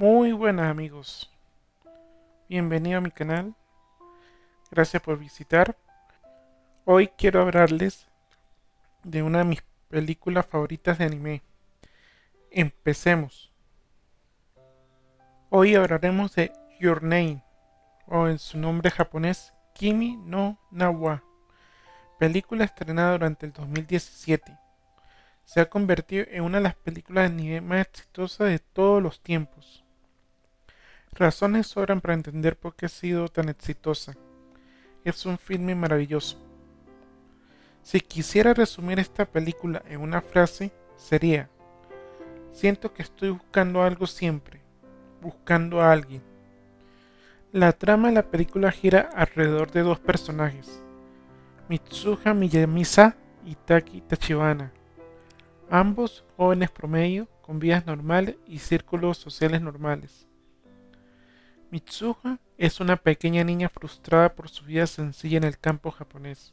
Muy buenas amigos, bienvenido a mi canal, gracias por visitar. Hoy quiero hablarles de una de mis películas favoritas de anime. Empecemos. Hoy hablaremos de Your Name, o en su nombre japonés Kimi no Nawa, película estrenada durante el 2017 se ha convertido en una de las películas de nivel más exitosas de todos los tiempos. Razones sobran para entender por qué ha sido tan exitosa. Es un filme maravilloso. Si quisiera resumir esta película en una frase, sería, siento que estoy buscando algo siempre, buscando a alguien. La trama de la película gira alrededor de dos personajes, Mitsuha Miyamisa y Taki Tachibana ambos jóvenes promedio con vidas normales y círculos sociales normales. Mitsuha es una pequeña niña frustrada por su vida sencilla en el campo japonés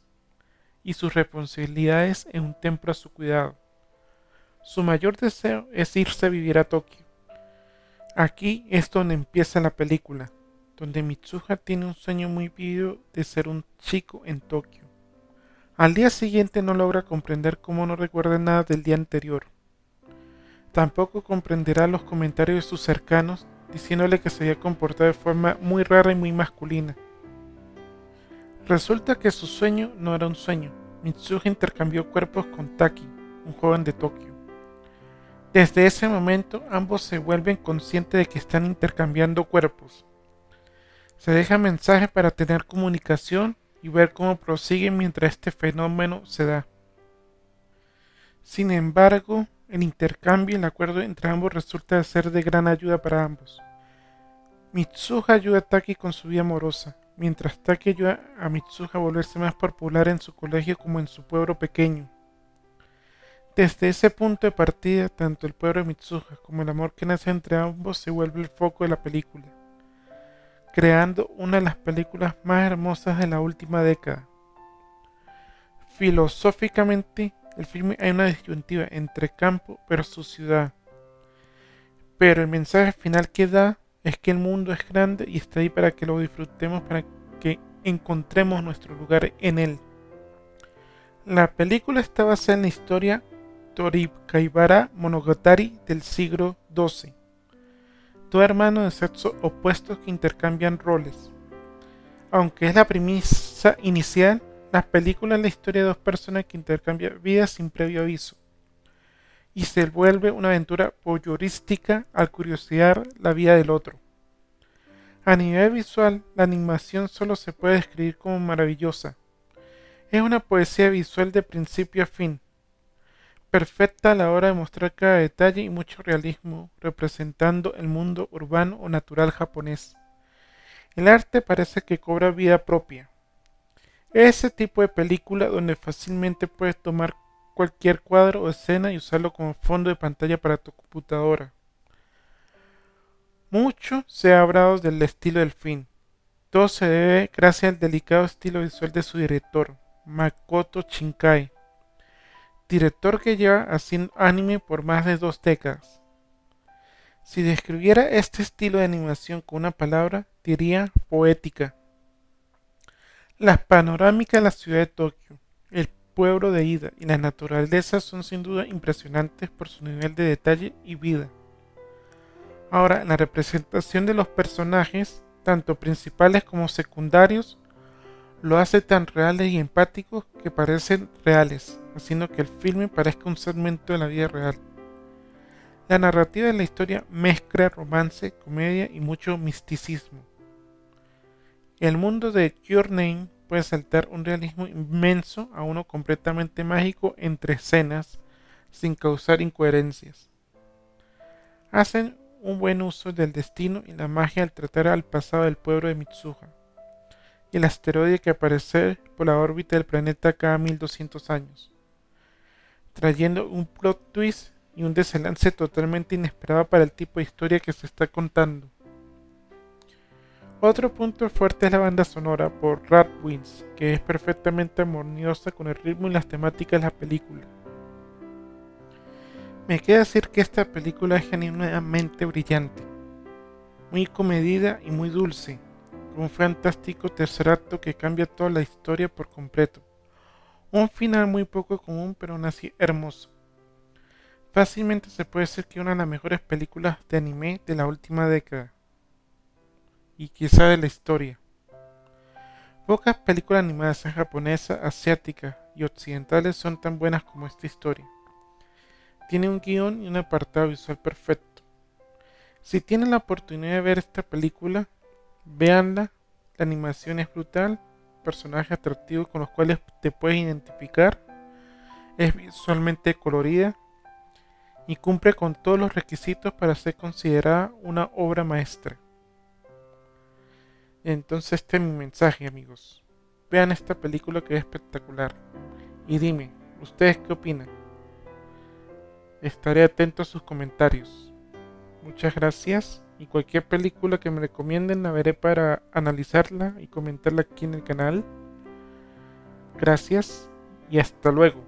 y sus responsabilidades en un templo a su cuidado. Su mayor deseo es irse a vivir a Tokio. Aquí es donde empieza la película, donde Mitsuha tiene un sueño muy vivo de ser un chico en Tokio. Al día siguiente no logra comprender cómo no recuerda nada del día anterior. Tampoco comprenderá los comentarios de sus cercanos diciéndole que se había comportado de forma muy rara y muy masculina. Resulta que su sueño no era un sueño. Mitsuha intercambió cuerpos con Taki, un joven de Tokio. Desde ese momento ambos se vuelven conscientes de que están intercambiando cuerpos. Se dejan mensajes para tener comunicación y ver cómo prosigue mientras este fenómeno se da. Sin embargo, el intercambio y el acuerdo entre ambos resulta ser de gran ayuda para ambos. Mitsuha ayuda a Taki con su vida amorosa, mientras Taki ayuda a Mitsuha a volverse más popular en su colegio como en su pueblo pequeño. Desde ese punto de partida, tanto el pueblo de Mitsuha como el amor que nace entre ambos se vuelve el foco de la película creando una de las películas más hermosas de la última década. Filosóficamente, el filme hay una disyuntiva entre campo versus ciudad. Pero el mensaje final que da es que el mundo es grande y está ahí para que lo disfrutemos, para que encontremos nuestro lugar en él. La película está basada en la historia Torikaibara Monogatari del siglo XII dos hermanos de sexo opuestos que intercambian roles. Aunque es la premisa inicial, la película es la historia de dos personas que intercambian vidas sin previo aviso. Y se vuelve una aventura voyeurística al curiosear la vida del otro. A nivel visual, la animación solo se puede describir como maravillosa. Es una poesía visual de principio a fin, perfecta a la hora de mostrar cada detalle y mucho realismo, representando el mundo urbano o natural japonés. El arte parece que cobra vida propia. Ese tipo de película donde fácilmente puedes tomar cualquier cuadro o escena y usarlo como fondo de pantalla para tu computadora. Mucho se ha hablado del estilo del film. Todo se debe gracias al delicado estilo visual de su director, Makoto Shinkai director que lleva haciendo anime por más de dos décadas. Si describiera este estilo de animación con una palabra, diría poética. Las panorámicas de la ciudad de Tokio, el pueblo de Ida y la naturaleza son sin duda impresionantes por su nivel de detalle y vida. Ahora, la representación de los personajes, tanto principales como secundarios, lo hace tan reales y empáticos que parecen reales, haciendo que el filme parezca un segmento de la vida real. La narrativa de la historia mezcla romance, comedia y mucho misticismo. El mundo de Your Name puede saltar un realismo inmenso a uno completamente mágico entre escenas, sin causar incoherencias. Hacen un buen uso del destino y la magia al tratar al pasado del pueblo de Mitsuha y el asteroide que aparece por la órbita del planeta cada 1200 años, trayendo un plot twist y un desenlace totalmente inesperado para el tipo de historia que se está contando. Otro punto fuerte es la banda sonora por Wins, que es perfectamente armoniosa con el ritmo y las temáticas de la película. Me queda decir que esta película es genuinamente brillante. muy comedida y muy dulce, con un fantástico tercer acto que cambia toda la historia por completo. Un final muy poco común, pero aún así hermoso. Fácilmente se puede decir que una de las mejores películas de anime de la última década. Y quizá de la historia. Pocas películas animadas japonesas, asiáticas y occidentales son tan buenas como esta historia. Tiene un guion y un apartado visual perfecto. Si tienen la oportunidad de ver esta película, véanla. La animación es brutal, personajes atractivos con los cuales te puedes identificar, es visualmente colorida y cumple con todos los requisitos para ser considerada una obra maestra. Entonces este es mi mensaje amigos. Vean esta película que es espectacular. Y dime, ¿ustedes qué opinan? Estaré atento a sus comentarios. Muchas gracias y cualquier película que me recomienden la veré para analizarla y comentarla aquí en el canal. Gracias y hasta luego.